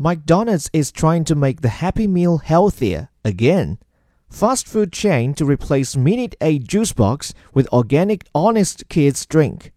McDonald's is trying to make the Happy Meal healthier again. Fast food chain to replace Minute Maid juice box with organic Honest Kids drink.